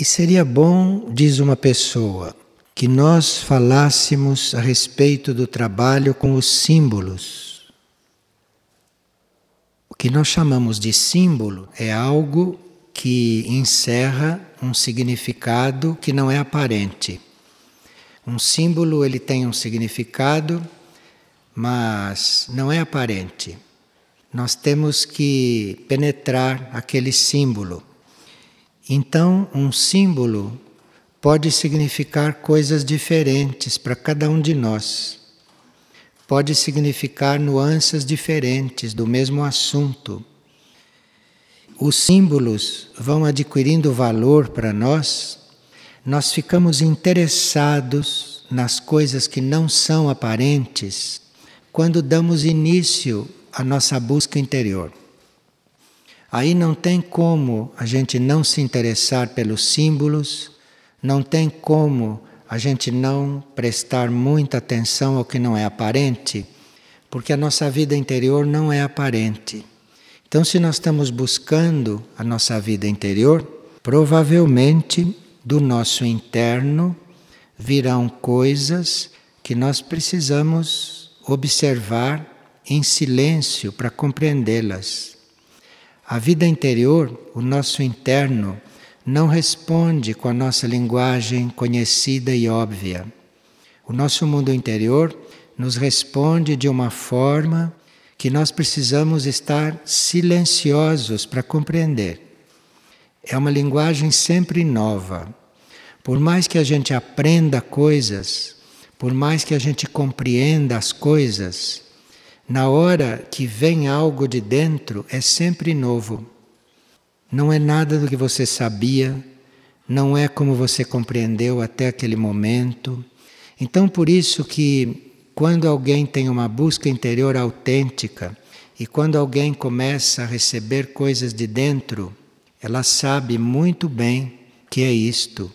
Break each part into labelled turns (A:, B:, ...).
A: E seria bom, diz uma pessoa, que nós falássemos a respeito do trabalho com os símbolos. O que nós chamamos de símbolo é algo que encerra um significado que não é aparente. Um símbolo ele tem um significado, mas não é aparente. Nós temos que penetrar aquele símbolo. Então, um símbolo pode significar coisas diferentes para cada um de nós. Pode significar nuances diferentes do mesmo assunto. Os símbolos vão adquirindo valor para nós, nós ficamos interessados nas coisas que não são aparentes quando damos início à nossa busca interior. Aí não tem como a gente não se interessar pelos símbolos, não tem como a gente não prestar muita atenção ao que não é aparente, porque a nossa vida interior não é aparente. Então, se nós estamos buscando a nossa vida interior, provavelmente do nosso interno virão coisas que nós precisamos observar em silêncio para compreendê-las. A vida interior, o nosso interno, não responde com a nossa linguagem conhecida e óbvia. O nosso mundo interior nos responde de uma forma que nós precisamos estar silenciosos para compreender. É uma linguagem sempre nova. Por mais que a gente aprenda coisas, por mais que a gente compreenda as coisas, na hora que vem algo de dentro é sempre novo. Não é nada do que você sabia, não é como você compreendeu até aquele momento. Então, por isso que quando alguém tem uma busca interior autêntica e quando alguém começa a receber coisas de dentro, ela sabe muito bem que é isto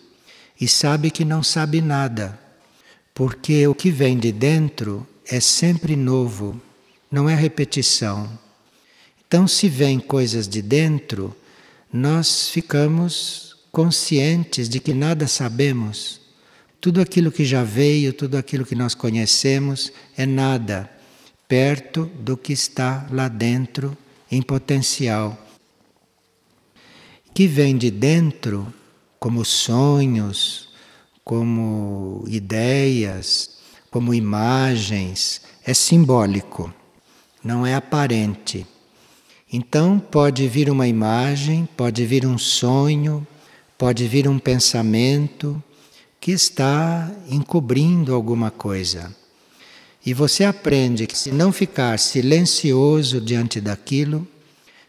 A: e sabe que não sabe nada, porque o que vem de dentro é sempre novo, não é repetição. Então, se vem coisas de dentro, nós ficamos conscientes de que nada sabemos. Tudo aquilo que já veio, tudo aquilo que nós conhecemos é nada perto do que está lá dentro em potencial. Que vem de dentro como sonhos, como ideias, como imagens, é simbólico, não é aparente. Então pode vir uma imagem, pode vir um sonho, pode vir um pensamento que está encobrindo alguma coisa. E você aprende que se não ficar silencioso diante daquilo,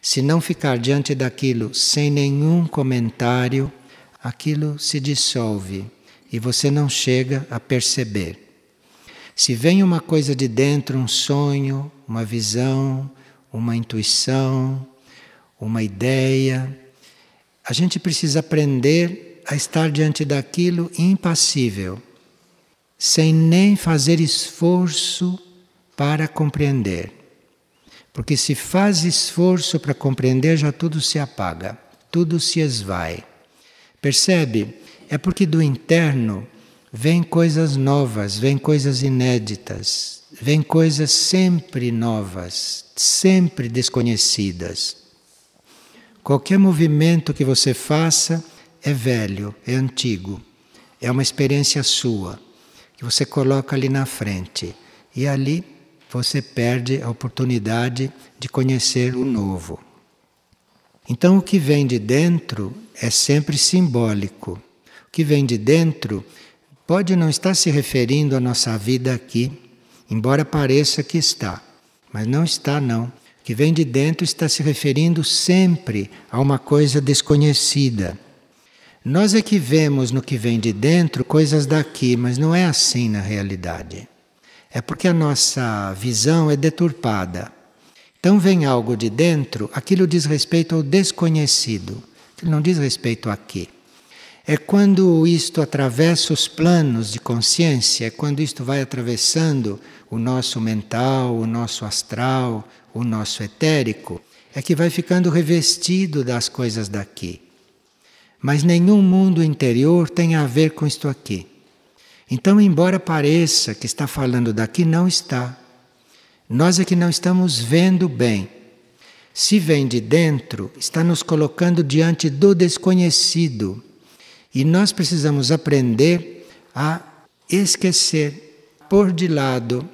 A: se não ficar diante daquilo sem nenhum comentário, aquilo se dissolve e você não chega a perceber. Se vem uma coisa de dentro, um sonho, uma visão, uma intuição, uma ideia. A gente precisa aprender a estar diante daquilo impassível, sem nem fazer esforço para compreender. Porque se faz esforço para compreender, já tudo se apaga, tudo se esvai. Percebe? É porque do interno vêm coisas novas, vêm coisas inéditas, vêm coisas sempre novas, sempre desconhecidas. Qualquer movimento que você faça é velho, é antigo, é uma experiência sua, que você coloca ali na frente. E ali você perde a oportunidade de conhecer o novo. Então, o que vem de dentro é sempre simbólico. O que vem de dentro pode não estar se referindo à nossa vida aqui, embora pareça que está. Mas não está, não. O que vem de dentro está se referindo sempre a uma coisa desconhecida. Nós é que vemos no que vem de dentro coisas daqui, mas não é assim na realidade. É porque a nossa visão é deturpada. Então vem algo de dentro, aquilo diz respeito ao desconhecido, aquilo não diz respeito aqui. É quando isto atravessa os planos de consciência, é quando isto vai atravessando o nosso mental, o nosso astral, o nosso etérico, é que vai ficando revestido das coisas daqui. mas nenhum mundo interior tem a ver com isto aqui. Então, embora pareça que está falando daqui, não está. Nós é que não estamos vendo bem. Se vem de dentro, está nos colocando diante do desconhecido. E nós precisamos aprender a esquecer, pôr de lado,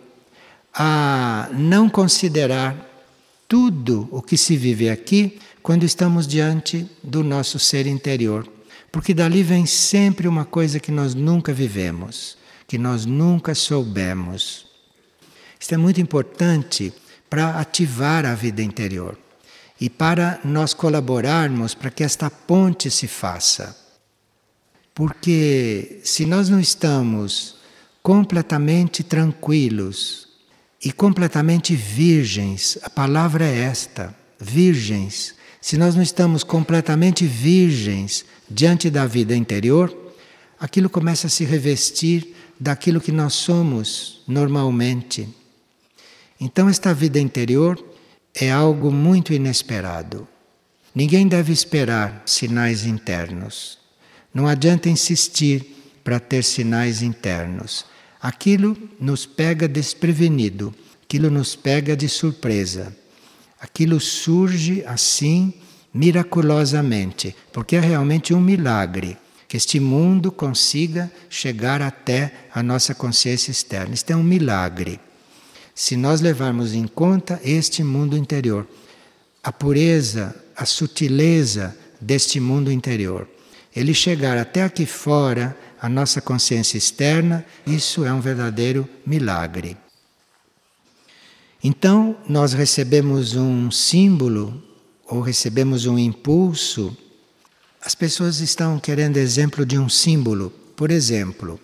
A: a não considerar tudo o que se vive aqui quando estamos diante do nosso ser interior. Porque dali vem sempre uma coisa que nós nunca vivemos, que nós nunca soubemos. Isto é muito importante para ativar a vida interior e para nós colaborarmos para que esta ponte se faça. Porque se nós não estamos completamente tranquilos e completamente virgens, a palavra é esta, virgens. Se nós não estamos completamente virgens diante da vida interior, aquilo começa a se revestir daquilo que nós somos normalmente. Então, esta vida interior é algo muito inesperado. Ninguém deve esperar sinais internos. Não adianta insistir para ter sinais internos. Aquilo nos pega desprevenido, aquilo nos pega de surpresa. Aquilo surge assim miraculosamente, porque é realmente um milagre que este mundo consiga chegar até a nossa consciência externa. Isto é um milagre. Se nós levarmos em conta este mundo interior, a pureza, a sutileza deste mundo interior, ele chegar até aqui fora a nossa consciência externa, isso é um verdadeiro milagre. Então, nós recebemos um símbolo ou recebemos um impulso. As pessoas estão querendo exemplo de um símbolo. Por exemplo,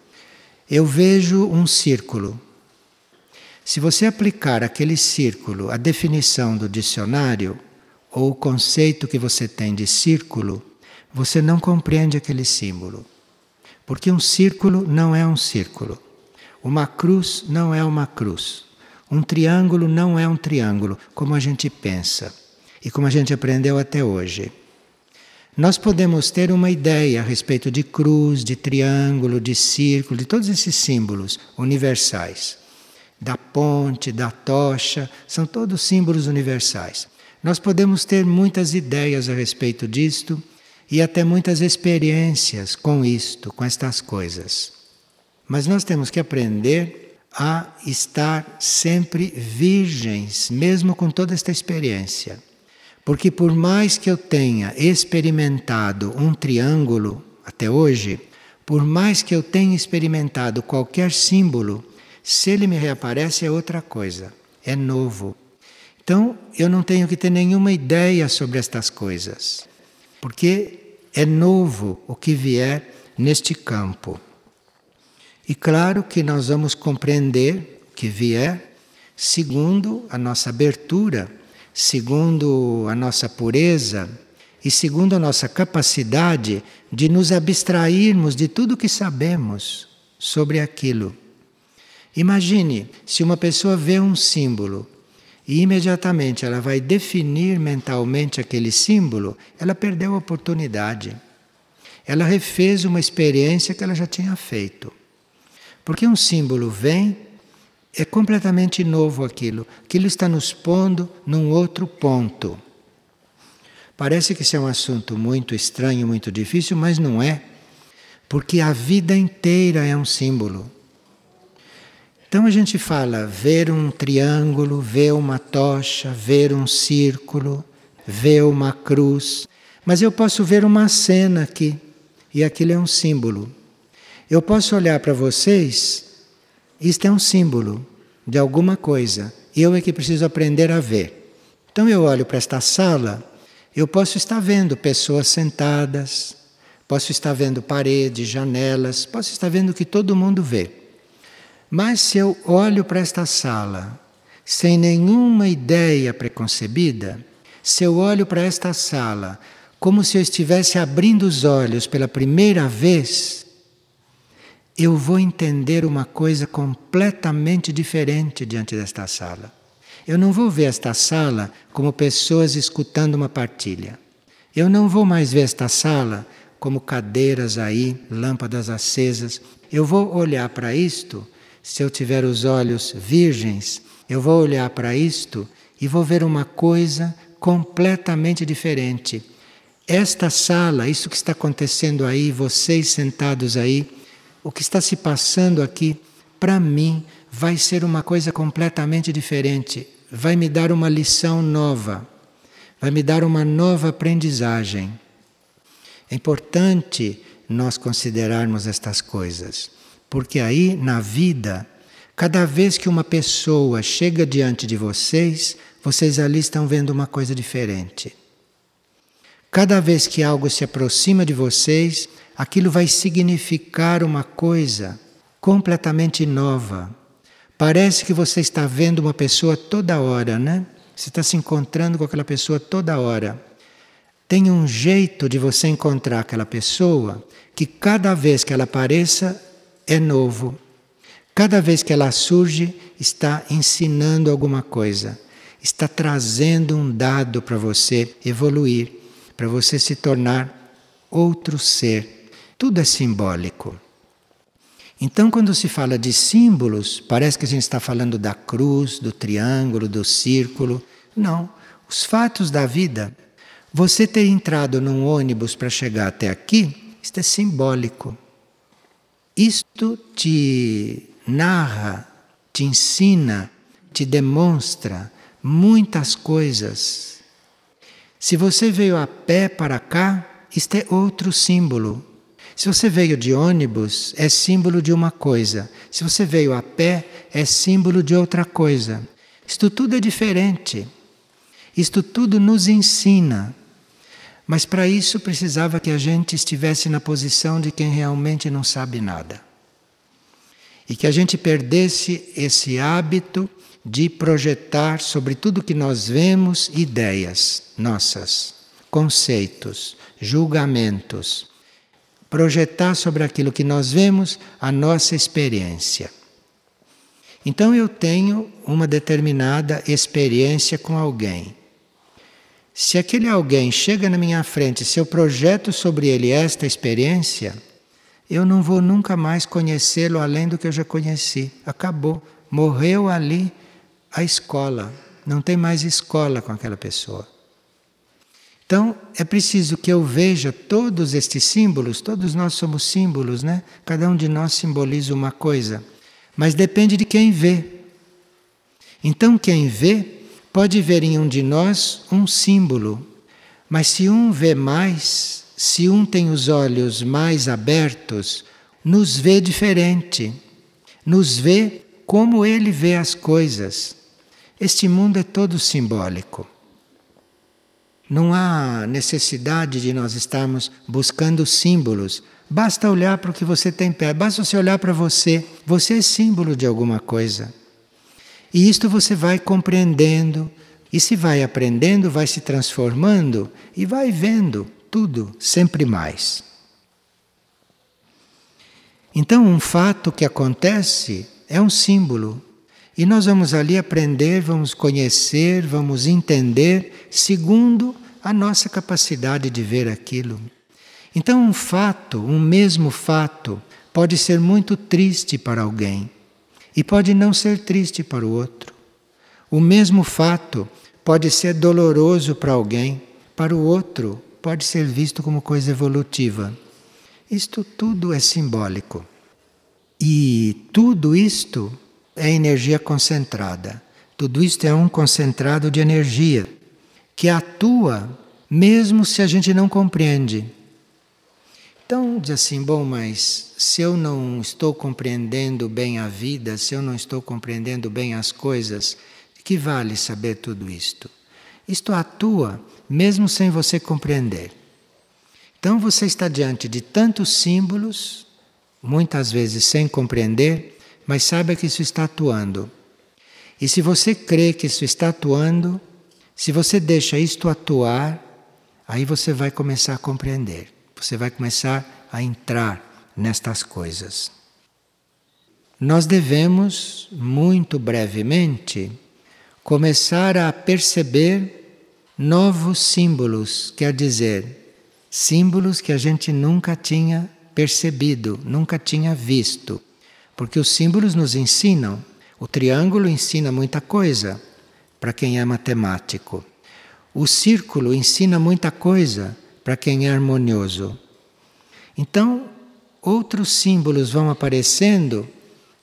A: eu vejo um círculo. Se você aplicar aquele círculo à definição do dicionário, ou o conceito que você tem de círculo, você não compreende aquele símbolo. Porque um círculo não é um círculo. Uma cruz não é uma cruz. Um triângulo não é um triângulo, como a gente pensa e como a gente aprendeu até hoje. Nós podemos ter uma ideia a respeito de cruz, de triângulo, de círculo, de todos esses símbolos universais. Da ponte, da tocha, são todos símbolos universais. Nós podemos ter muitas ideias a respeito disto e até muitas experiências com isto, com estas coisas. Mas nós temos que aprender a estar sempre virgens, mesmo com toda esta experiência. Porque por mais que eu tenha experimentado um triângulo até hoje, por mais que eu tenha experimentado qualquer símbolo, se ele me reaparece é outra coisa, é novo. Então eu não tenho que ter nenhuma ideia sobre estas coisas, porque é novo o que vier neste campo. E claro que nós vamos compreender o que vier segundo a nossa abertura, segundo a nossa pureza e segundo a nossa capacidade de nos abstrairmos de tudo que sabemos sobre aquilo. Imagine se uma pessoa vê um símbolo e imediatamente ela vai definir mentalmente aquele símbolo, ela perdeu a oportunidade. Ela refez uma experiência que ela já tinha feito. Porque um símbolo vem, é completamente novo aquilo. Aquilo está nos pondo num outro ponto. Parece que isso é um assunto muito estranho, muito difícil, mas não é. Porque a vida inteira é um símbolo. Então a gente fala ver um triângulo, ver uma tocha, ver um círculo, ver uma cruz. Mas eu posso ver uma cena aqui, e aquilo é um símbolo. Eu posso olhar para vocês, isto é um símbolo de alguma coisa. Eu é que preciso aprender a ver. Então eu olho para esta sala, eu posso estar vendo pessoas sentadas, posso estar vendo paredes, janelas, posso estar vendo o que todo mundo vê. Mas se eu olho para esta sala sem nenhuma ideia preconcebida, se eu olho para esta sala como se eu estivesse abrindo os olhos pela primeira vez, eu vou entender uma coisa completamente diferente diante desta sala. Eu não vou ver esta sala como pessoas escutando uma partilha. Eu não vou mais ver esta sala como cadeiras aí, lâmpadas acesas. Eu vou olhar para isto, se eu tiver os olhos virgens, eu vou olhar para isto e vou ver uma coisa completamente diferente. Esta sala, isso que está acontecendo aí, vocês sentados aí, o que está se passando aqui, para mim, vai ser uma coisa completamente diferente. Vai me dar uma lição nova, vai me dar uma nova aprendizagem. É importante nós considerarmos estas coisas, porque aí na vida, cada vez que uma pessoa chega diante de vocês, vocês ali estão vendo uma coisa diferente. Cada vez que algo se aproxima de vocês, aquilo vai significar uma coisa completamente nova. Parece que você está vendo uma pessoa toda hora, né? Você está se encontrando com aquela pessoa toda hora. Tem um jeito de você encontrar aquela pessoa que cada vez que ela apareça é novo. Cada vez que ela surge, está ensinando alguma coisa, está trazendo um dado para você evoluir, para você se tornar outro ser. Tudo é simbólico. Então, quando se fala de símbolos, parece que a gente está falando da cruz, do triângulo, do círculo. Não. Os fatos da vida. Você ter entrado num ônibus para chegar até aqui, isto é simbólico. Isto te narra, te ensina, te demonstra muitas coisas. Se você veio a pé para cá, isto é outro símbolo. Se você veio de ônibus, é símbolo de uma coisa. Se você veio a pé, é símbolo de outra coisa. Isto tudo é diferente. Isto tudo nos ensina. Mas para isso precisava que a gente estivesse na posição de quem realmente não sabe nada. E que a gente perdesse esse hábito de projetar sobre tudo que nós vemos ideias nossas, conceitos, julgamentos projetar sobre aquilo que nós vemos a nossa experiência. Então eu tenho uma determinada experiência com alguém. Se aquele alguém chega na minha frente, se eu projeto sobre ele esta experiência, eu não vou nunca mais conhecê-lo além do que eu já conheci. Acabou. Morreu ali a escola. Não tem mais escola com aquela pessoa. Então, é preciso que eu veja todos estes símbolos, todos nós somos símbolos, né? Cada um de nós simboliza uma coisa, mas depende de quem vê. Então, quem vê pode ver em um de nós um símbolo, mas se um vê mais, se um tem os olhos mais abertos, nos vê diferente, nos vê como ele vê as coisas. Este mundo é todo simbólico. Não há necessidade de nós estarmos buscando símbolos. Basta olhar para o que você tem perto, basta você olhar para você. Você é símbolo de alguma coisa. E isto você vai compreendendo, e se vai aprendendo, vai se transformando e vai vendo tudo sempre mais. Então, um fato que acontece é um símbolo. E nós vamos ali aprender, vamos conhecer, vamos entender, segundo a nossa capacidade de ver aquilo. Então, um fato, um mesmo fato, pode ser muito triste para alguém e pode não ser triste para o outro. O mesmo fato pode ser doloroso para alguém, para o outro pode ser visto como coisa evolutiva. Isto tudo é simbólico. E tudo isto é energia concentrada. Tudo isto é um concentrado de energia que atua mesmo se a gente não compreende. Então, diz assim: bom, mas se eu não estou compreendendo bem a vida, se eu não estou compreendendo bem as coisas, que vale saber tudo isto? Isto atua mesmo sem você compreender. Então, você está diante de tantos símbolos, muitas vezes sem compreender, mas saiba que isso está atuando. E se você crê que isso está atuando, se você deixa isto atuar, aí você vai começar a compreender, você vai começar a entrar nestas coisas. Nós devemos, muito brevemente, começar a perceber novos símbolos, quer dizer, símbolos que a gente nunca tinha percebido, nunca tinha visto. Porque os símbolos nos ensinam. O triângulo ensina muita coisa para quem é matemático. O círculo ensina muita coisa para quem é harmonioso. Então, outros símbolos vão aparecendo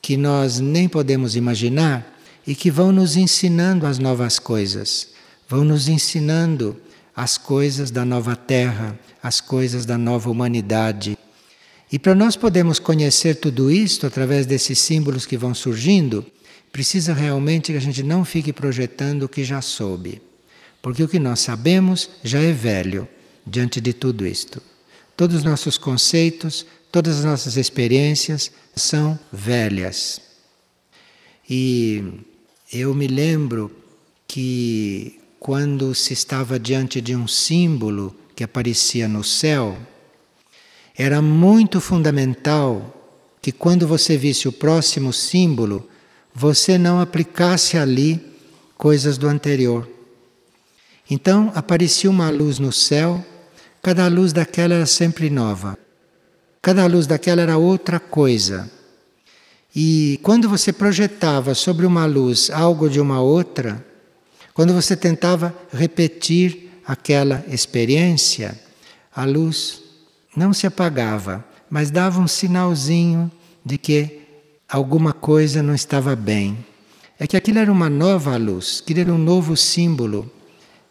A: que nós nem podemos imaginar e que vão nos ensinando as novas coisas, vão nos ensinando as coisas da nova terra, as coisas da nova humanidade. E para nós podermos conhecer tudo isto através desses símbolos que vão surgindo, precisa realmente que a gente não fique projetando o que já soube. Porque o que nós sabemos já é velho diante de tudo isto. Todos os nossos conceitos, todas as nossas experiências são velhas. E eu me lembro que quando se estava diante de um símbolo que aparecia no céu, era muito fundamental que quando você visse o próximo símbolo, você não aplicasse ali coisas do anterior. Então aparecia uma luz no céu, cada luz daquela era sempre nova. Cada luz daquela era outra coisa. E quando você projetava sobre uma luz algo de uma outra, quando você tentava repetir aquela experiência, a luz não se apagava, mas dava um sinalzinho de que alguma coisa não estava bem. É que aquilo era uma nova luz, aquilo era um novo símbolo,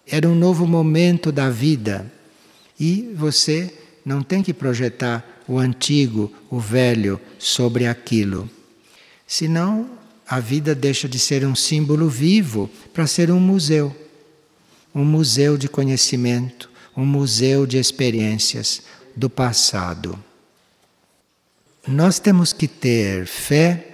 A: era um novo momento da vida. E você não tem que projetar o antigo, o velho, sobre aquilo. Senão, a vida deixa de ser um símbolo vivo para ser um museu um museu de conhecimento, um museu de experiências, do passado. Nós temos que ter fé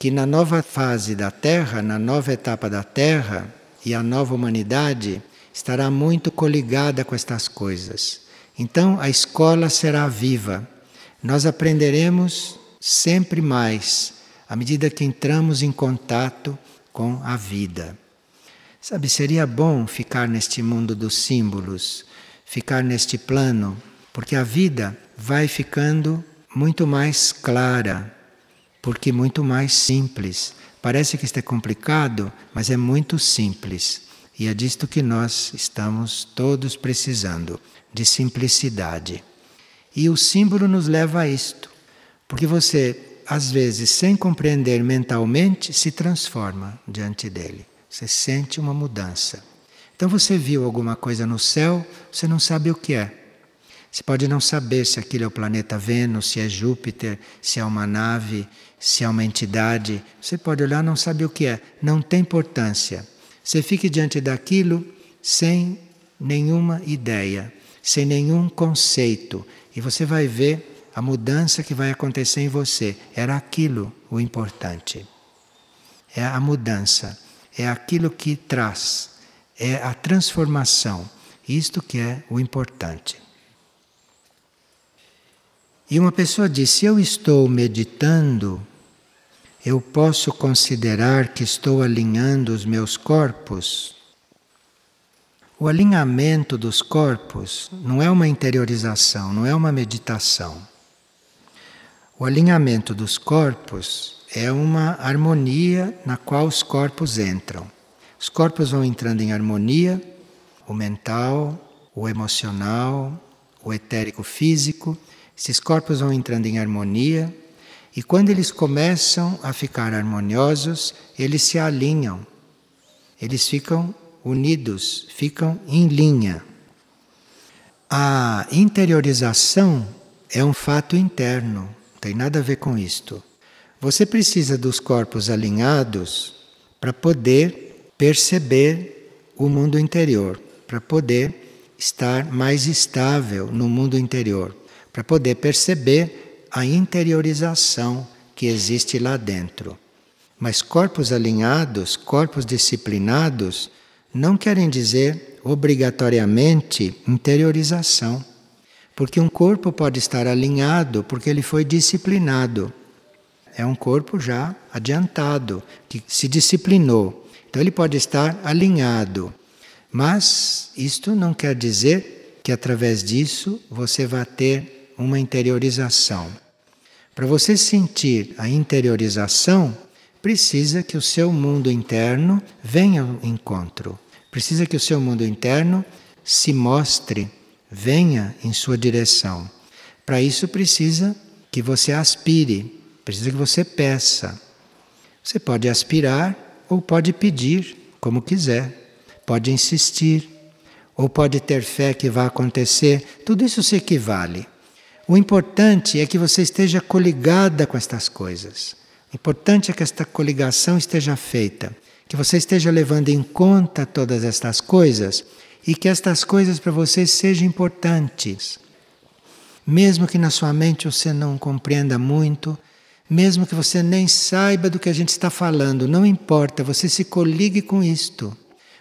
A: que na nova fase da Terra, na nova etapa da Terra e a nova humanidade estará muito coligada com estas coisas. Então a escola será viva. Nós aprenderemos sempre mais à medida que entramos em contato com a vida. Sabe, seria bom ficar neste mundo dos símbolos, ficar neste plano porque a vida vai ficando muito mais clara, porque muito mais simples. Parece que isto é complicado, mas é muito simples. E é disto que nós estamos todos precisando, de simplicidade. E o símbolo nos leva a isto, porque você, às vezes, sem compreender mentalmente, se transforma diante dele. Você sente uma mudança. Então você viu alguma coisa no céu, você não sabe o que é. Você pode não saber se aquilo é o planeta Vênus, se é Júpiter, se é uma nave, se é uma entidade. Você pode olhar, não sabe o que é. Não tem importância. Você fique diante daquilo sem nenhuma ideia, sem nenhum conceito. E você vai ver a mudança que vai acontecer em você. Era aquilo o importante. É a mudança. É aquilo que traz. É a transformação. Isto que é o importante. E uma pessoa disse: se eu estou meditando, eu posso considerar que estou alinhando os meus corpos? O alinhamento dos corpos não é uma interiorização, não é uma meditação. O alinhamento dos corpos é uma harmonia na qual os corpos entram. Os corpos vão entrando em harmonia, o mental, o emocional, o etérico físico, esses corpos vão entrando em harmonia e quando eles começam a ficar harmoniosos, eles se alinham. Eles ficam unidos, ficam em linha. A interiorização é um fato interno, não tem nada a ver com isto. Você precisa dos corpos alinhados para poder perceber o mundo interior, para poder estar mais estável no mundo interior para poder perceber a interiorização que existe lá dentro. Mas corpos alinhados, corpos disciplinados, não querem dizer obrigatoriamente interiorização. Porque um corpo pode estar alinhado porque ele foi disciplinado. É um corpo já adiantado, que se disciplinou. Então ele pode estar alinhado. Mas isto não quer dizer que através disso você vai ter uma interiorização. Para você sentir a interiorização, precisa que o seu mundo interno venha ao encontro. Precisa que o seu mundo interno se mostre, venha em sua direção. Para isso precisa que você aspire, precisa que você peça. Você pode aspirar ou pode pedir, como quiser. Pode insistir ou pode ter fé que vai acontecer. Tudo isso se equivale. O importante é que você esteja coligada com estas coisas. Importante é que esta coligação esteja feita, que você esteja levando em conta todas estas coisas e que estas coisas para você sejam importantes. Mesmo que na sua mente você não compreenda muito, mesmo que você nem saiba do que a gente está falando, não importa, você se coligue com isto.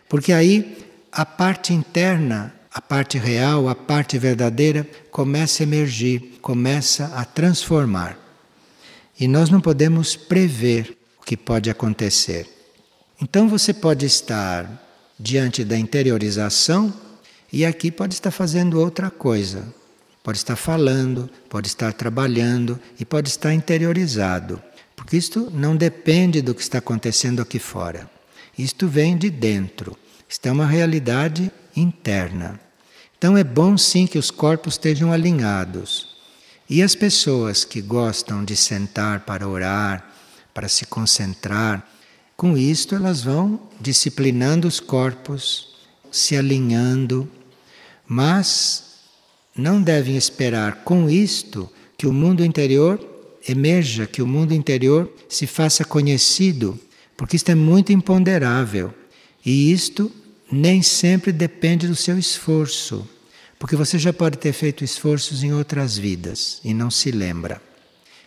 A: Porque aí a parte interna, a parte real, a parte verdadeira começa a emergir, começa a transformar. E nós não podemos prever o que pode acontecer. Então você pode estar diante da interiorização e aqui pode estar fazendo outra coisa. Pode estar falando, pode estar trabalhando e pode estar interiorizado. Porque isto não depende do que está acontecendo aqui fora. Isto vem de dentro. Isto é uma realidade interna. Então é bom sim que os corpos estejam alinhados. E as pessoas que gostam de sentar para orar, para se concentrar, com isto elas vão disciplinando os corpos, se alinhando, mas não devem esperar com isto que o mundo interior emerja, que o mundo interior se faça conhecido, porque isto é muito imponderável. E isto nem sempre depende do seu esforço, porque você já pode ter feito esforços em outras vidas e não se lembra.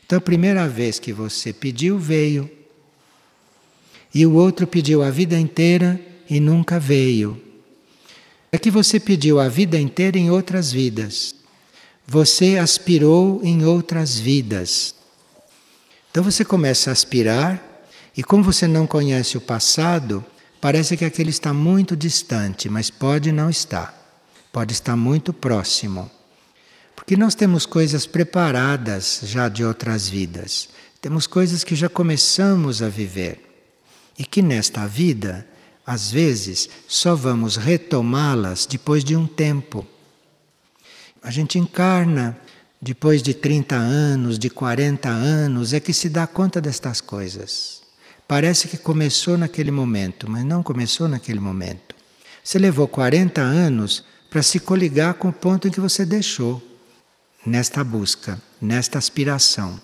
A: Então, a primeira vez que você pediu, veio. E o outro pediu a vida inteira e nunca veio. É que você pediu a vida inteira em outras vidas. Você aspirou em outras vidas. Então você começa a aspirar, e como você não conhece o passado, Parece que aquele está muito distante, mas pode não estar. Pode estar muito próximo. Porque nós temos coisas preparadas já de outras vidas. Temos coisas que já começamos a viver. E que nesta vida, às vezes, só vamos retomá-las depois de um tempo. A gente encarna depois de 30 anos, de 40 anos, é que se dá conta destas coisas. Parece que começou naquele momento, mas não começou naquele momento. Você levou 40 anos para se coligar com o ponto em que você deixou nesta busca, nesta aspiração.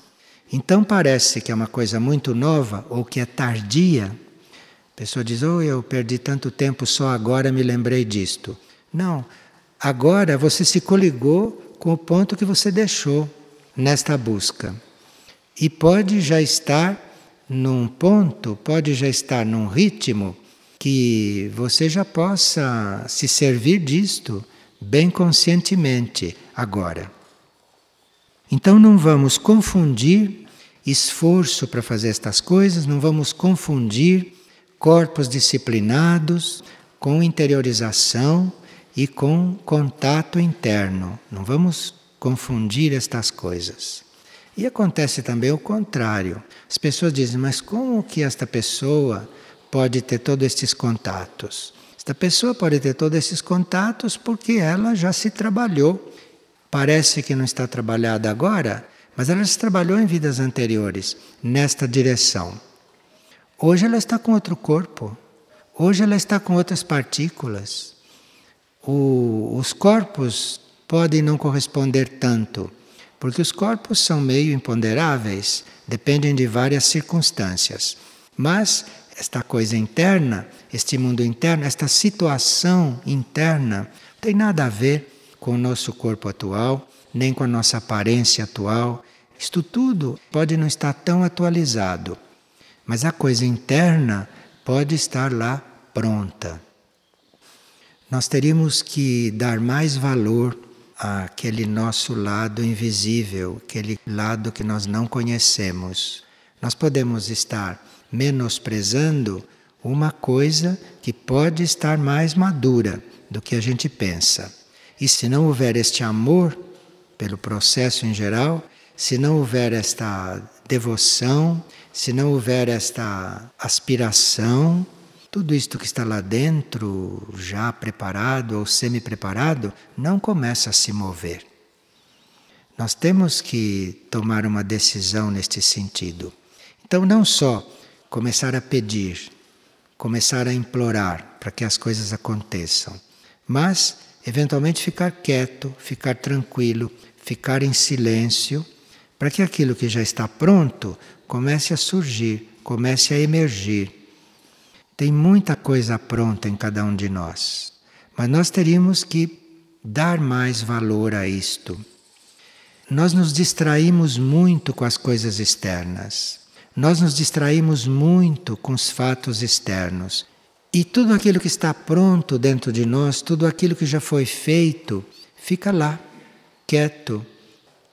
A: Então parece que é uma coisa muito nova ou que é tardia. A pessoa diz: "Oh, eu perdi tanto tempo, só agora me lembrei disto". Não, agora você se coligou com o ponto que você deixou nesta busca. E pode já estar num ponto, pode já estar num ritmo que você já possa se servir disto bem conscientemente agora. Então não vamos confundir esforço para fazer estas coisas, não vamos confundir corpos disciplinados com interiorização e com contato interno. Não vamos confundir estas coisas. E acontece também o contrário. As pessoas dizem, mas como que esta pessoa pode ter todos estes contatos? Esta pessoa pode ter todos esses contatos porque ela já se trabalhou. Parece que não está trabalhada agora, mas ela se trabalhou em vidas anteriores nesta direção. Hoje ela está com outro corpo. Hoje ela está com outras partículas. O, os corpos podem não corresponder tanto porque os corpos são meio imponderáveis, dependem de várias circunstâncias. Mas esta coisa interna, este mundo interno, esta situação interna, não tem nada a ver com o nosso corpo atual, nem com a nossa aparência atual. Isto tudo pode não estar tão atualizado, mas a coisa interna pode estar lá pronta. Nós teríamos que dar mais valor aquele nosso lado invisível, aquele lado que nós não conhecemos. Nós podemos estar menosprezando uma coisa que pode estar mais madura do que a gente pensa. E se não houver este amor pelo processo em geral, se não houver esta devoção, se não houver esta aspiração, tudo isto que está lá dentro, já preparado ou semi-preparado, não começa a se mover. Nós temos que tomar uma decisão neste sentido. Então, não só começar a pedir, começar a implorar para que as coisas aconteçam, mas eventualmente ficar quieto, ficar tranquilo, ficar em silêncio, para que aquilo que já está pronto comece a surgir, comece a emergir. Tem muita coisa pronta em cada um de nós, mas nós teríamos que dar mais valor a isto. Nós nos distraímos muito com as coisas externas. Nós nos distraímos muito com os fatos externos. E tudo aquilo que está pronto dentro de nós, tudo aquilo que já foi feito, fica lá, quieto,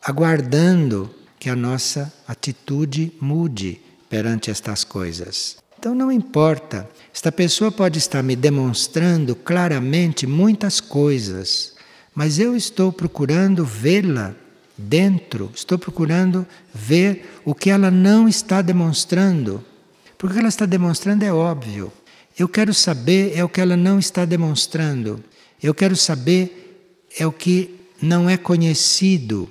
A: aguardando que a nossa atitude mude perante estas coisas. Então não importa, esta pessoa pode estar me demonstrando claramente muitas coisas, mas eu estou procurando vê-la dentro, estou procurando ver o que ela não está demonstrando. Porque o que ela está demonstrando é óbvio. Eu quero saber é o que ela não está demonstrando. Eu quero saber é o que não é conhecido.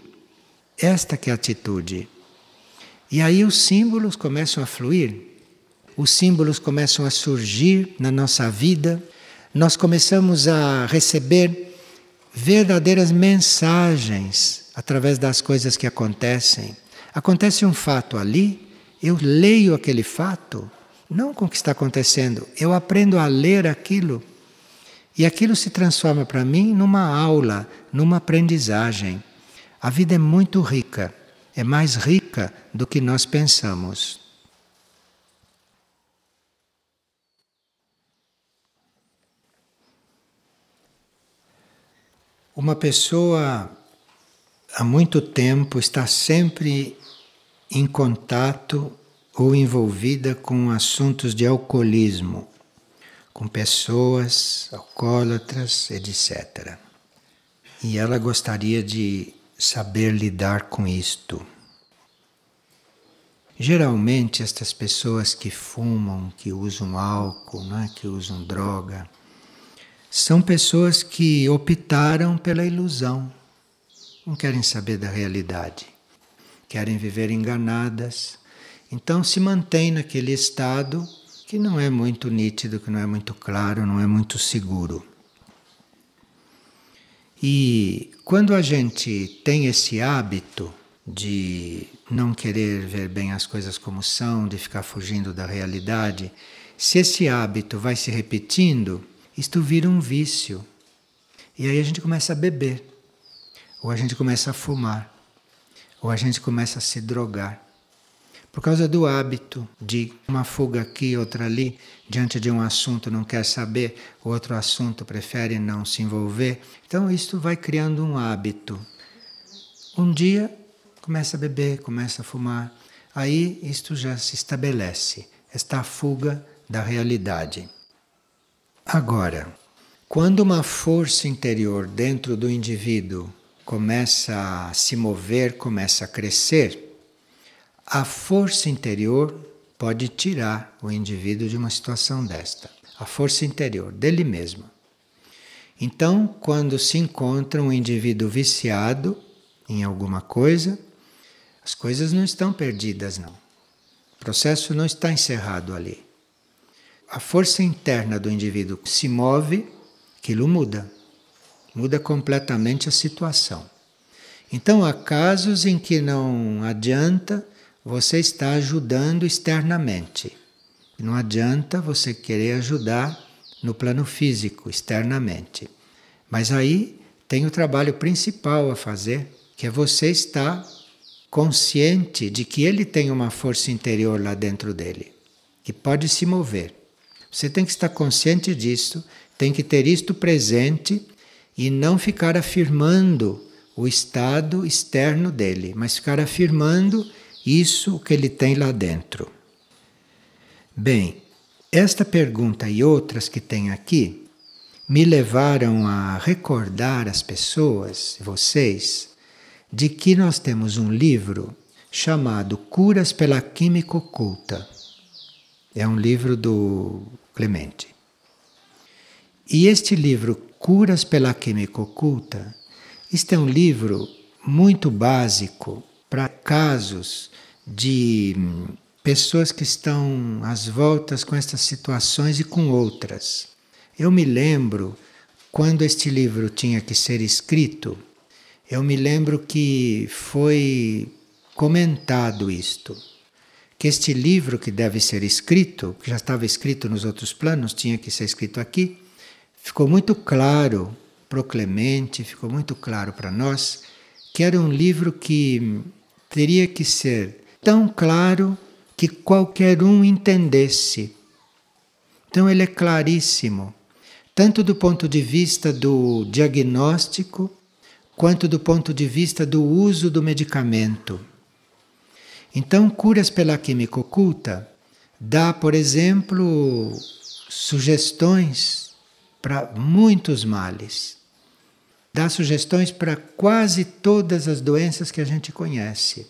A: Esta que é a atitude. E aí os símbolos começam a fluir. Os símbolos começam a surgir na nossa vida. Nós começamos a receber verdadeiras mensagens através das coisas que acontecem. Acontece um fato ali, eu leio aquele fato, não com o que está acontecendo, eu aprendo a ler aquilo. E aquilo se transforma para mim numa aula, numa aprendizagem. A vida é muito rica, é mais rica do que nós pensamos. Uma pessoa há muito tempo está sempre em contato ou envolvida com assuntos de alcoolismo, com pessoas alcoólatras, etc. E ela gostaria de saber lidar com isto. Geralmente, estas pessoas que fumam, que usam álcool, né, que usam droga, são pessoas que optaram pela ilusão não querem saber da realidade, querem viver enganadas. Então se mantém naquele estado que não é muito nítido, que não é muito claro, não é muito seguro. E quando a gente tem esse hábito de não querer ver bem as coisas como são, de ficar fugindo da realidade, se esse hábito vai se repetindo, isto vira um vício. E aí a gente começa a beber ou a gente começa a fumar, ou a gente começa a se drogar. Por causa do hábito de uma fuga aqui, outra ali, diante de um assunto não quer saber, outro assunto prefere não se envolver. Então isto vai criando um hábito. Um dia começa a beber, começa a fumar, aí isto já se estabelece, esta fuga da realidade. Agora, quando uma força interior dentro do indivíduo começa a se mover, começa a crescer, a força interior pode tirar o indivíduo de uma situação desta. A força interior dele mesmo. Então, quando se encontra um indivíduo viciado em alguma coisa, as coisas não estão perdidas, não. O processo não está encerrado ali. A força interna do indivíduo se move, aquilo muda muda completamente a situação. Então, há casos em que não adianta você estar ajudando externamente. Não adianta você querer ajudar no plano físico, externamente. Mas aí tem o trabalho principal a fazer, que é você estar consciente de que ele tem uma força interior lá dentro dele, que pode se mover. Você tem que estar consciente disso, tem que ter isto presente e não ficar afirmando o estado externo dele, mas ficar afirmando isso que ele tem lá dentro. Bem, esta pergunta e outras que tem aqui me levaram a recordar as pessoas, vocês, de que nós temos um livro chamado Curas pela Química Oculta. É um livro do Clemente. E este livro, Curas pela Química Oculta, este é um livro muito básico para casos de hum, pessoas que estão às voltas com estas situações e com outras. Eu me lembro quando este livro tinha que ser escrito, eu me lembro que foi comentado isto, que este livro que deve ser escrito, que já estava escrito nos outros planos, tinha que ser escrito aqui, ficou muito claro para o Clemente, ficou muito claro para nós, que era um livro que teria que ser tão claro que qualquer um entendesse. Então ele é claríssimo, tanto do ponto de vista do diagnóstico, quanto do ponto de vista do uso do medicamento. Então, curas pela química oculta dá, por exemplo, sugestões para muitos males. Dá sugestões para quase todas as doenças que a gente conhece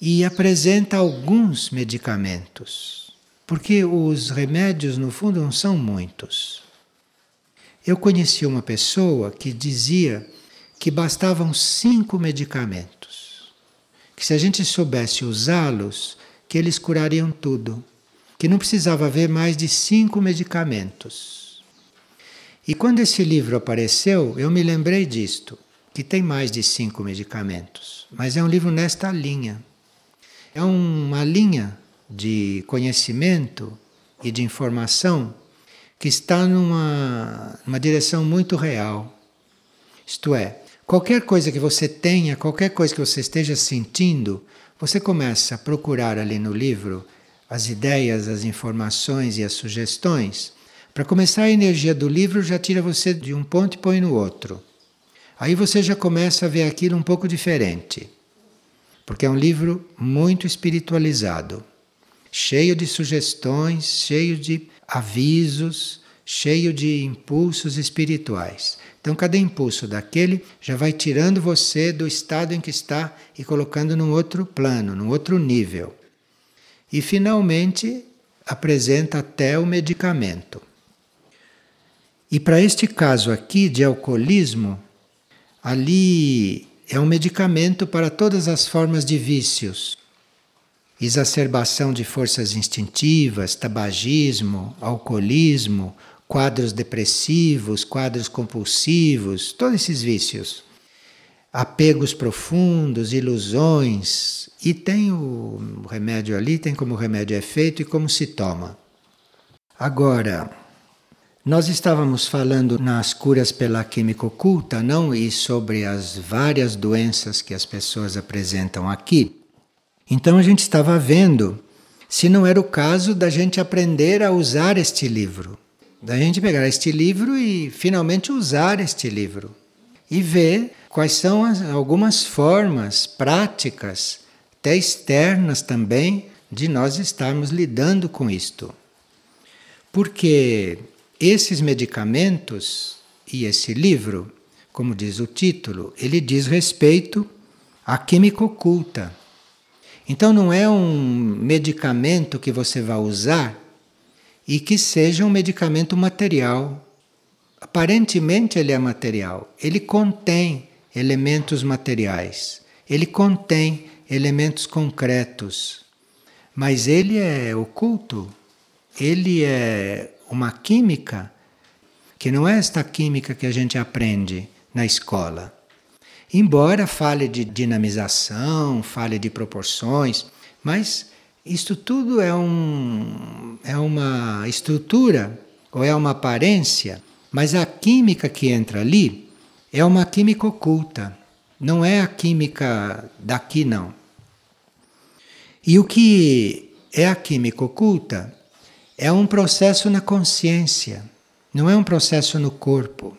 A: e apresenta alguns medicamentos, porque os remédios, no fundo, não são muitos. Eu conheci uma pessoa que dizia que bastavam cinco medicamentos, que se a gente soubesse usá-los, que eles curariam tudo, que não precisava haver mais de cinco medicamentos. E quando esse livro apareceu, eu me lembrei disto, que tem mais de cinco medicamentos, mas é um livro nesta linha. É uma linha de conhecimento e de informação que está numa, numa direção muito real. Isto é, qualquer coisa que você tenha, qualquer coisa que você esteja sentindo, você começa a procurar ali no livro as ideias, as informações e as sugestões. Para começar, a energia do livro já tira você de um ponto e põe no outro. Aí você já começa a ver aquilo um pouco diferente porque é um livro muito espiritualizado, cheio de sugestões, cheio de avisos, cheio de impulsos espirituais. Então, cada impulso daquele já vai tirando você do estado em que está e colocando num outro plano, num outro nível. E, finalmente, apresenta até o medicamento. E para este caso aqui de alcoolismo, ali é um medicamento para todas as formas de vícios. Exacerbação de forças instintivas, tabagismo, alcoolismo, quadros depressivos, quadros compulsivos, todos esses vícios. Apegos profundos, ilusões. E tem o remédio ali, tem como o remédio é feito e como se toma. Agora, nós estávamos falando nas curas pela química oculta, não? E sobre as várias doenças que as pessoas apresentam aqui. Então a gente estava vendo se não era o caso da gente aprender a usar este livro. Da gente pegar este livro e finalmente usar este livro. E ver quais são as, algumas formas práticas, até externas também, de nós estarmos lidando com isto. Porque esses medicamentos e esse livro, como diz o título, ele diz respeito à química oculta. Então não é um medicamento que você vai usar e que seja um medicamento material. Aparentemente ele é material, ele contém elementos materiais, ele contém elementos concretos, mas ele é oculto, ele é uma química que não é esta química que a gente aprende na escola. Embora fale de dinamização, fale de proporções, mas isto tudo é, um, é uma estrutura ou é uma aparência, mas a química que entra ali é uma química oculta, não é a química daqui, não. E o que é a química oculta é um processo na consciência, não é um processo no corpo.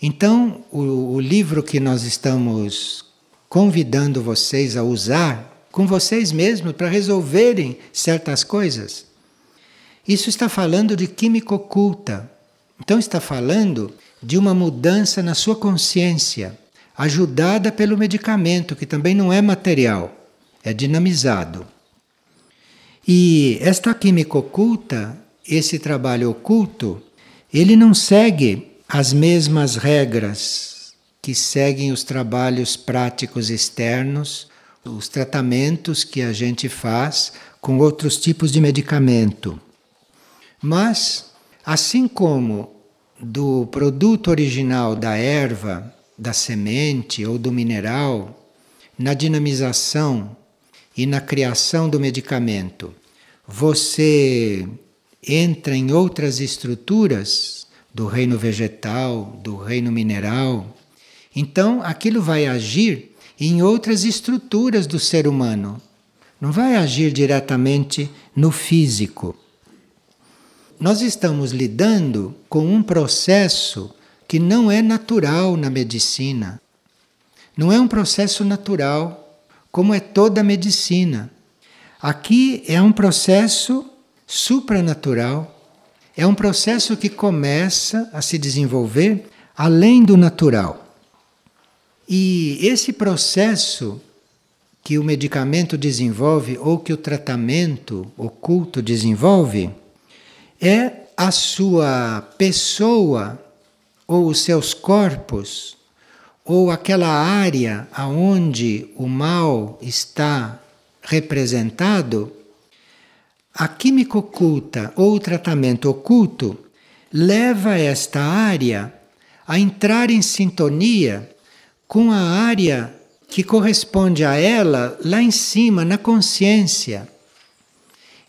A: Então, o, o, livro que nós estamos convidando vocês a usar com vocês mesmos para resolverem certas coisas. Isso está falando de química oculta. Então está falando de uma mudança na sua consciência, ajudada pelo medicamento, que também não é material, é dinamizado. E esta química oculta, esse trabalho oculto, ele não segue as mesmas regras que seguem os trabalhos práticos externos, os tratamentos que a gente faz com outros tipos de medicamento. Mas, assim como do produto original da erva, da semente ou do mineral, na dinamização e na criação do medicamento, você entra em outras estruturas do reino vegetal, do reino mineral, então aquilo vai agir em outras estruturas do ser humano. Não vai agir diretamente no físico. Nós estamos lidando com um processo que não é natural na medicina. Não é um processo natural, como é toda a medicina. Aqui é um processo supranatural. É um processo que começa a se desenvolver além do natural. E esse processo que o medicamento desenvolve ou que o tratamento oculto desenvolve é a sua pessoa ou os seus corpos ou aquela área aonde o mal está representado, a química oculta ou o tratamento oculto leva esta área a entrar em sintonia com a área que corresponde a ela lá em cima, na consciência.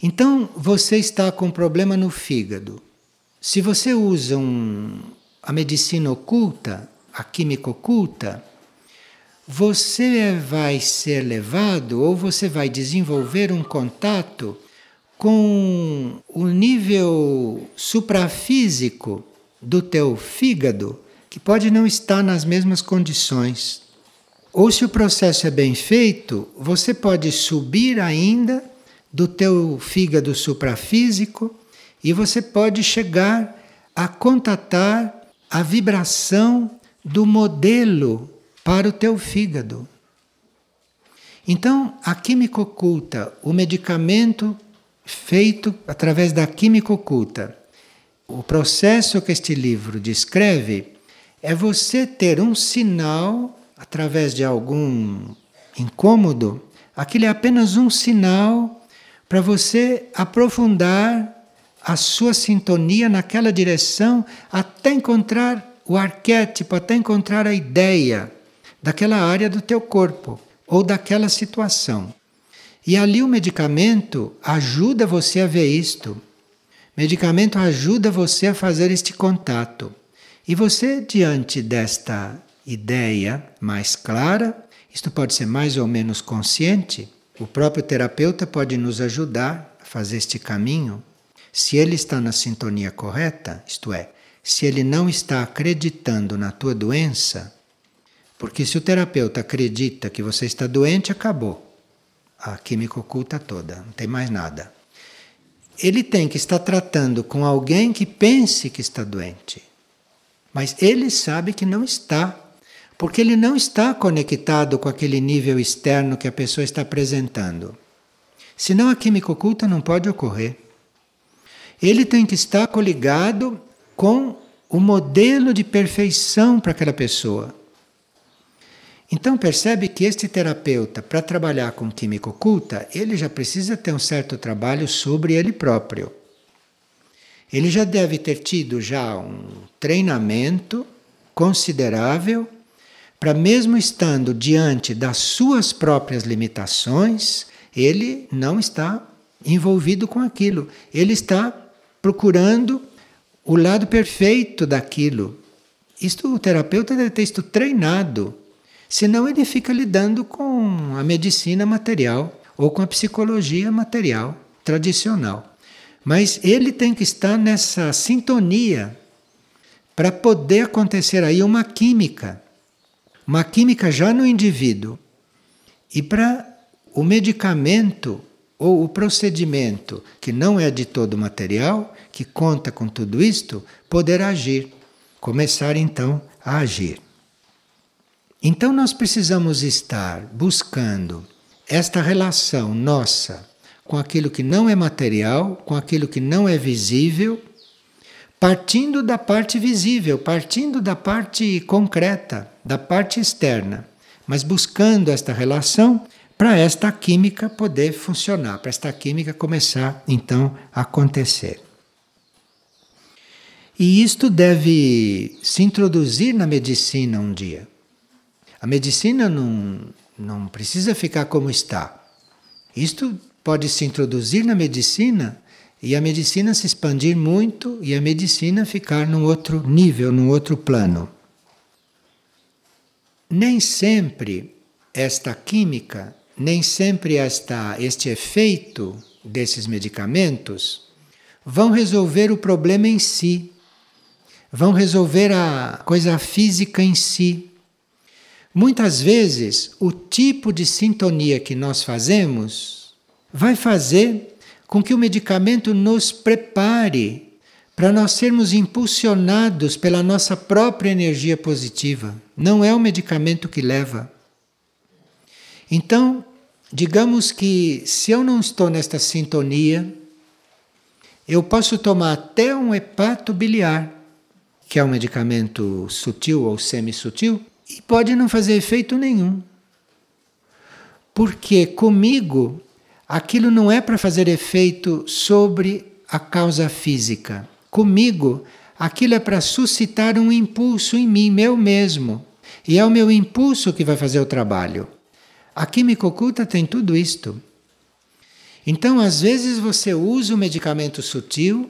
A: Então você está com problema no fígado. Se você usa um, a medicina oculta, a química oculta, você vai ser levado ou você vai desenvolver um contato com o nível suprafísico do teu fígado, que pode não estar nas mesmas condições. Ou se o processo é bem feito, você pode subir ainda do teu fígado suprafísico e você pode chegar a contatar a vibração do modelo para o teu fígado. Então, a química oculta, o medicamento feito através da química oculta, o processo que este livro descreve é você ter um sinal através de algum incômodo, aquele é apenas um sinal para você aprofundar a sua sintonia naquela direção até encontrar o arquétipo, até encontrar a ideia daquela área do teu corpo ou daquela situação. E ali o medicamento ajuda você a ver isto. Medicamento ajuda você a fazer este contato. E você, diante desta ideia mais clara, isto pode ser mais ou menos consciente, o próprio terapeuta pode nos ajudar a fazer este caminho. Se ele está na sintonia correta, isto é, se ele não está acreditando na tua doença, porque se o terapeuta acredita que você está doente, acabou. A química oculta toda, não tem mais nada. Ele tem que estar tratando com alguém que pense que está doente. Mas ele sabe que não está, porque ele não está conectado com aquele nível externo que a pessoa está apresentando. Senão a química oculta não pode ocorrer. Ele tem que estar coligado com o modelo de perfeição para aquela pessoa. Então percebe que este terapeuta, para trabalhar com química oculta, ele já precisa ter um certo trabalho sobre ele próprio. Ele já deve ter tido já um treinamento considerável para mesmo estando diante das suas próprias limitações, ele não está envolvido com aquilo. Ele está procurando o lado perfeito daquilo. Isto o terapeuta deve ter isto treinado, senão ele fica lidando com a medicina material ou com a psicologia material tradicional. Mas ele tem que estar nessa sintonia para poder acontecer aí uma química, uma química já no indivíduo. E para o medicamento ou o procedimento que não é de todo material, que conta com tudo isto, poder agir, começar então a agir. Então nós precisamos estar buscando esta relação nossa com aquilo que não é material, com aquilo que não é visível, partindo da parte visível, partindo da parte concreta, da parte externa, mas buscando esta relação para esta química poder funcionar, para esta química começar então a acontecer. E isto deve se introduzir na medicina um dia. A medicina não, não precisa ficar como está. Isto pode se introduzir na medicina e a medicina se expandir muito e a medicina ficar num outro nível, num outro plano. Nem sempre esta química, nem sempre esta, este efeito desses medicamentos vão resolver o problema em si, vão resolver a coisa física em si. Muitas vezes, o tipo de sintonia que nós fazemos vai fazer com que o medicamento nos prepare para nós sermos impulsionados pela nossa própria energia positiva. Não é o medicamento que leva. Então, digamos que se eu não estou nesta sintonia, eu posso tomar até um hepato biliar, que é um medicamento sutil ou semi-sutil, e pode não fazer efeito nenhum. Porque comigo aquilo não é para fazer efeito sobre a causa física. Comigo aquilo é para suscitar um impulso em mim, meu mesmo. E é o meu impulso que vai fazer o trabalho. A química oculta tem tudo isto. Então, às vezes você usa o medicamento sutil,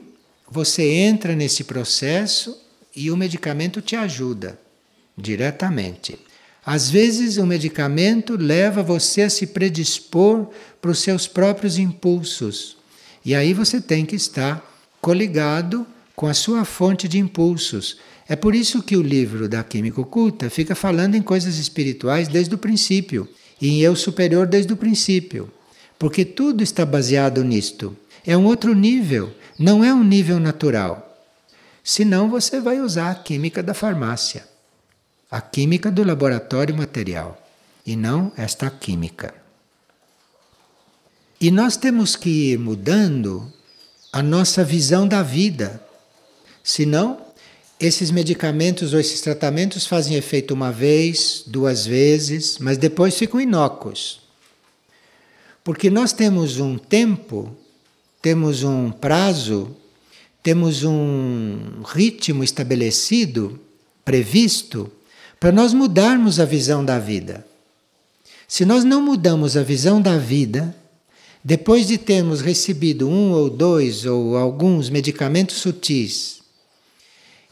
A: você entra nesse processo e o medicamento te ajuda diretamente. Às vezes, o medicamento leva você a se predispor para os seus próprios impulsos. E aí você tem que estar coligado com a sua fonte de impulsos. É por isso que o livro da Química Oculta fica falando em coisas espirituais desde o princípio e em eu superior desde o princípio. Porque tudo está baseado nisto. É um outro nível, não é um nível natural. Senão você vai usar a química da farmácia a química do laboratório material e não esta química. E nós temos que ir mudando a nossa visão da vida. Senão, esses medicamentos ou esses tratamentos fazem efeito uma vez, duas vezes, mas depois ficam inócuos. Porque nós temos um tempo, temos um prazo, temos um ritmo estabelecido, previsto, para nós mudarmos a visão da vida. Se nós não mudamos a visão da vida, depois de termos recebido um ou dois ou alguns medicamentos sutis,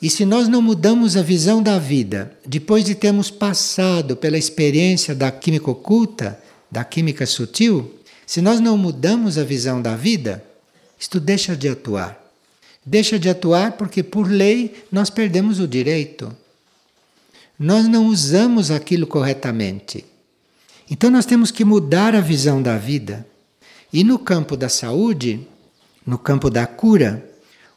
A: e se nós não mudamos a visão da vida, depois de termos passado pela experiência da química oculta, da química sutil, se nós não mudamos a visão da vida, isto deixa de atuar. Deixa de atuar porque, por lei, nós perdemos o direito nós não usamos aquilo corretamente. Então nós temos que mudar a visão da vida. E no campo da saúde, no campo da cura,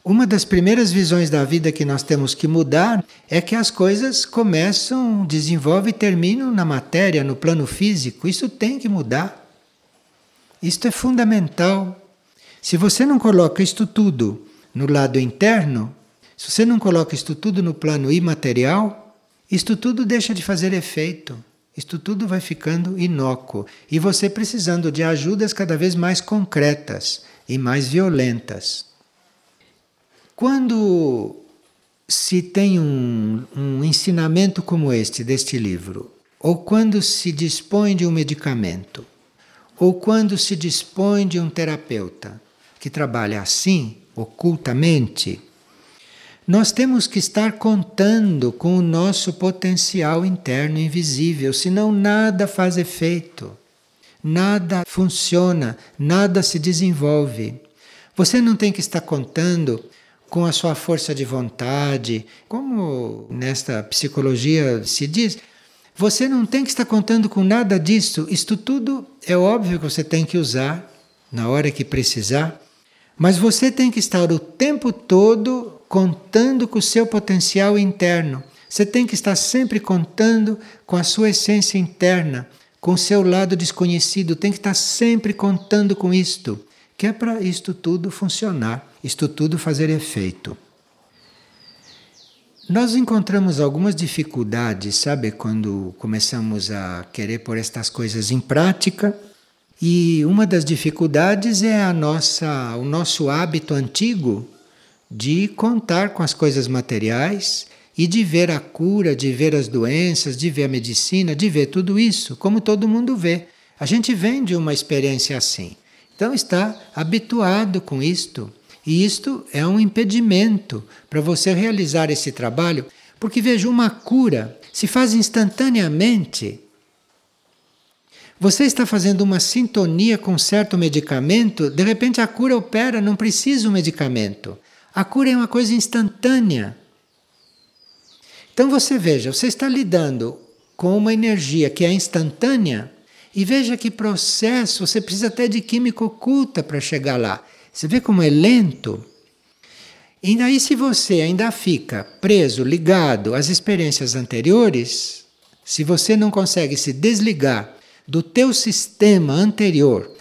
A: uma das primeiras visões da vida que nós temos que mudar é que as coisas começam, desenvolvem e terminam na matéria, no plano físico. Isso tem que mudar. Isto é fundamental. Se você não coloca isto tudo no lado interno, se você não coloca isto tudo no plano imaterial, isto tudo deixa de fazer efeito. Isto tudo vai ficando inócuo e você precisando de ajudas cada vez mais concretas e mais violentas. Quando se tem um, um ensinamento como este deste livro, ou quando se dispõe de um medicamento, ou quando se dispõe de um terapeuta que trabalha assim, ocultamente, nós temos que estar contando com o nosso potencial interno invisível, senão nada faz efeito, nada funciona, nada se desenvolve. Você não tem que estar contando com a sua força de vontade, como nesta psicologia se diz. Você não tem que estar contando com nada disso. Isto tudo é óbvio que você tem que usar, na hora que precisar, mas você tem que estar o tempo todo contando com o seu potencial interno. Você tem que estar sempre contando com a sua essência interna, com o seu lado desconhecido, tem que estar sempre contando com isto, que é para isto tudo funcionar, isto tudo fazer efeito. Nós encontramos algumas dificuldades, sabe, quando começamos a querer pôr estas coisas em prática. E uma das dificuldades é a nossa, o nosso hábito antigo de contar com as coisas materiais e de ver a cura, de ver as doenças, de ver a medicina, de ver tudo isso, como todo mundo vê. A gente vem de uma experiência assim. Então está habituado com isto. E isto é um impedimento para você realizar esse trabalho, porque veja, uma cura se faz instantaneamente. Você está fazendo uma sintonia com certo medicamento, de repente a cura opera, não precisa o medicamento. A cura é uma coisa instantânea. Então você veja, você está lidando com uma energia que é instantânea e veja que processo, você precisa até de química oculta para chegar lá. Você vê como é lento? E daí, se você ainda fica preso, ligado às experiências anteriores, se você não consegue se desligar do teu sistema anterior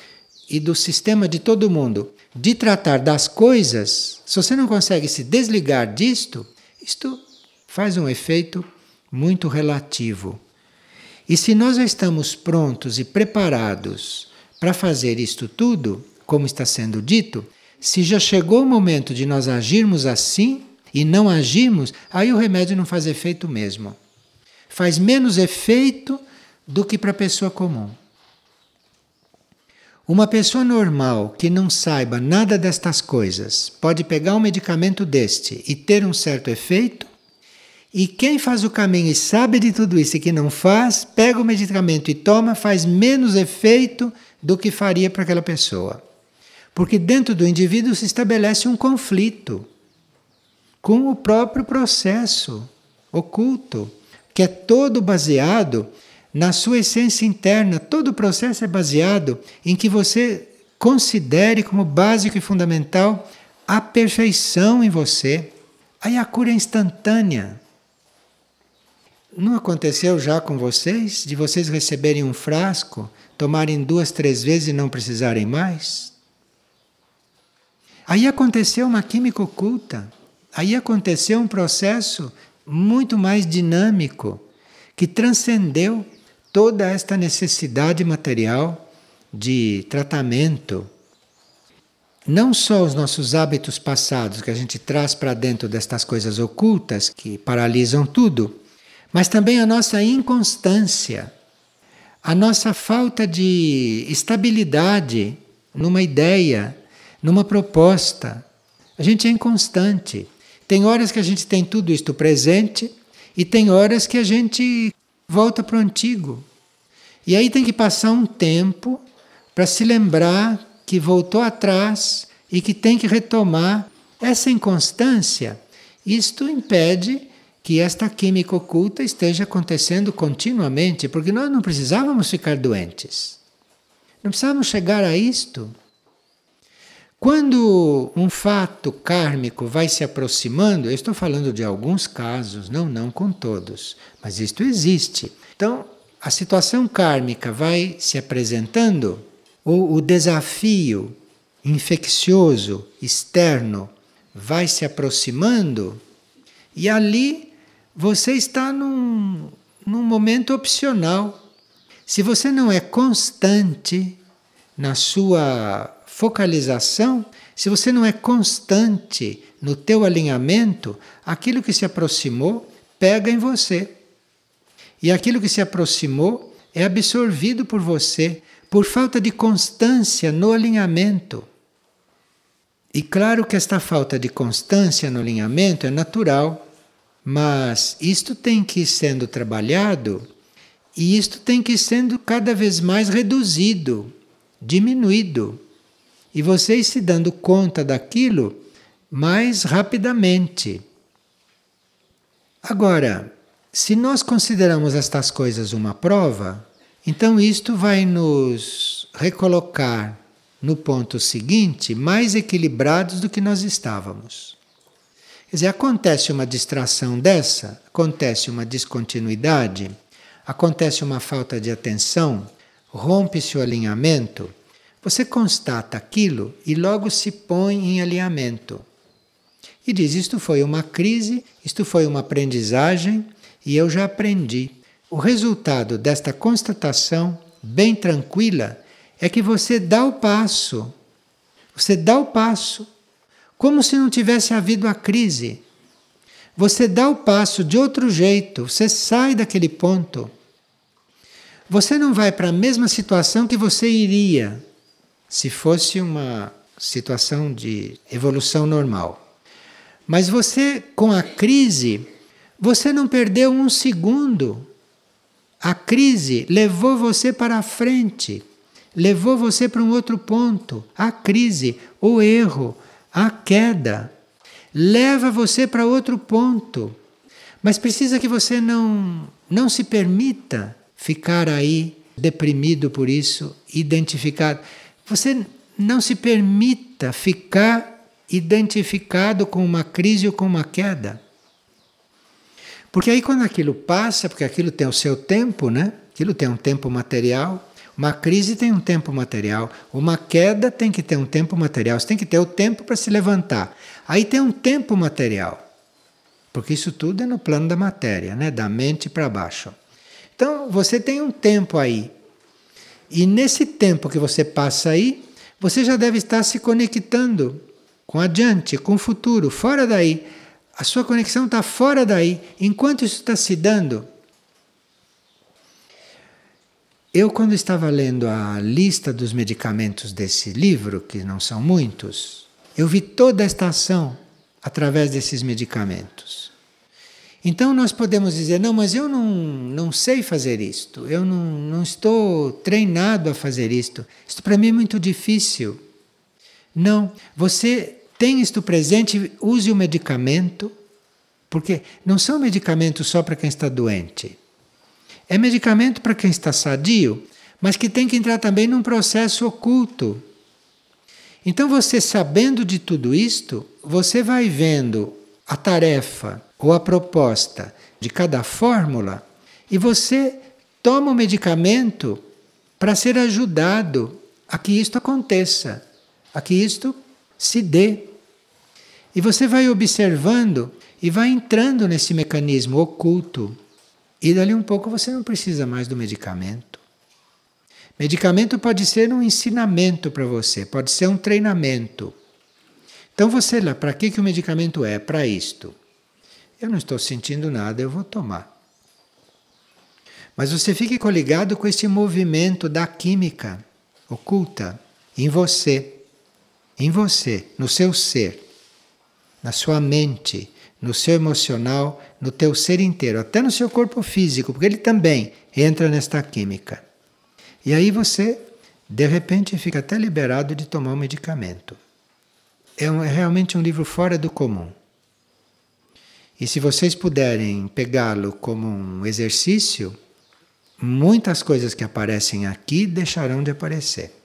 A: e do sistema de todo mundo de tratar das coisas, se você não consegue se desligar disto, isto faz um efeito muito relativo. E se nós já estamos prontos e preparados para fazer isto tudo, como está sendo dito, se já chegou o momento de nós agirmos assim e não agirmos, aí o remédio não faz efeito mesmo. Faz menos efeito do que para a pessoa comum. Uma pessoa normal que não saiba nada destas coisas pode pegar um medicamento deste e ter um certo efeito, e quem faz o caminho e sabe de tudo isso e que não faz, pega o medicamento e toma, faz menos efeito do que faria para aquela pessoa. Porque dentro do indivíduo se estabelece um conflito com o próprio processo oculto, que é todo baseado na sua essência interna. Todo o processo é baseado em que você considere como básico e fundamental a perfeição em você. Aí a cura é instantânea. Não aconteceu já com vocês de vocês receberem um frasco, tomarem duas, três vezes e não precisarem mais? Aí aconteceu uma química oculta, aí aconteceu um processo muito mais dinâmico que transcendeu toda esta necessidade material de tratamento. Não só os nossos hábitos passados que a gente traz para dentro destas coisas ocultas que paralisam tudo, mas também a nossa inconstância, a nossa falta de estabilidade numa ideia numa proposta. A gente é inconstante. Tem horas que a gente tem tudo isto presente e tem horas que a gente volta para o antigo. E aí tem que passar um tempo para se lembrar que voltou atrás e que tem que retomar essa inconstância. Isto impede que esta química oculta esteja acontecendo continuamente, porque nós não precisávamos ficar doentes. Não precisávamos chegar a isto. Quando um fato kármico vai se aproximando, eu estou falando de alguns casos, não, não com todos, mas isto existe. Então, a situação kármica vai se apresentando, ou o desafio infeccioso externo vai se aproximando, e ali você está num, num momento opcional. Se você não é constante na sua focalização, se você não é constante no teu alinhamento, aquilo que se aproximou pega em você. E aquilo que se aproximou é absorvido por você por falta de constância no alinhamento. E claro que esta falta de constância no alinhamento é natural, mas isto tem que ir sendo trabalhado e isto tem que ir sendo cada vez mais reduzido, diminuído e vocês se dando conta daquilo mais rapidamente. Agora, se nós consideramos estas coisas uma prova, então isto vai nos recolocar no ponto seguinte mais equilibrados do que nós estávamos. Quer dizer, acontece uma distração dessa, acontece uma descontinuidade, acontece uma falta de atenção, rompe-se o alinhamento, você constata aquilo e logo se põe em alinhamento. E diz: Isto foi uma crise, isto foi uma aprendizagem e eu já aprendi. O resultado desta constatação, bem tranquila, é que você dá o passo. Você dá o passo, como se não tivesse havido a crise. Você dá o passo de outro jeito, você sai daquele ponto. Você não vai para a mesma situação que você iria se fosse uma situação de evolução normal. Mas você, com a crise, você não perdeu um segundo. A crise levou você para a frente, levou você para um outro ponto. A crise, o erro, a queda, leva você para outro ponto. Mas precisa que você não, não se permita ficar aí deprimido por isso, identificado. Você não se permita ficar identificado com uma crise ou com uma queda. Porque aí quando aquilo passa, porque aquilo tem o seu tempo, né? Aquilo tem um tempo material. Uma crise tem um tempo material, uma queda tem que ter um tempo material. Você tem que ter o tempo para se levantar. Aí tem um tempo material. Porque isso tudo é no plano da matéria, né? Da mente para baixo. Então, você tem um tempo aí e nesse tempo que você passa aí, você já deve estar se conectando com adiante, com o futuro, fora daí. A sua conexão está fora daí. Enquanto isso está se dando, eu, quando estava lendo a lista dos medicamentos desse livro, que não são muitos, eu vi toda esta ação através desses medicamentos. Então nós podemos dizer: não, mas eu não, não sei fazer isto, eu não, não estou treinado a fazer isto, isto para mim é muito difícil. Não, você tem isto presente, use o medicamento, porque não são medicamentos só para quem está doente. É medicamento para quem está sadio, mas que tem que entrar também num processo oculto. Então, você sabendo de tudo isto, você vai vendo a tarefa ou a proposta de cada fórmula e você toma o medicamento para ser ajudado a que isto aconteça, a que isto se dê. E você vai observando e vai entrando nesse mecanismo oculto. E dali um pouco você não precisa mais do medicamento. Medicamento pode ser um ensinamento para você, pode ser um treinamento. Então você lá, para que, que o medicamento é? Para isto. Eu não estou sentindo nada, eu vou tomar. Mas você fique coligado com esse movimento da química oculta em você, em você, no seu ser, na sua mente, no seu emocional, no teu ser inteiro, até no seu corpo físico, porque ele também entra nesta química. E aí você, de repente, fica até liberado de tomar o medicamento é, um, é realmente um livro fora do comum. E se vocês puderem pegá-lo como um exercício, muitas coisas que aparecem aqui deixarão de aparecer.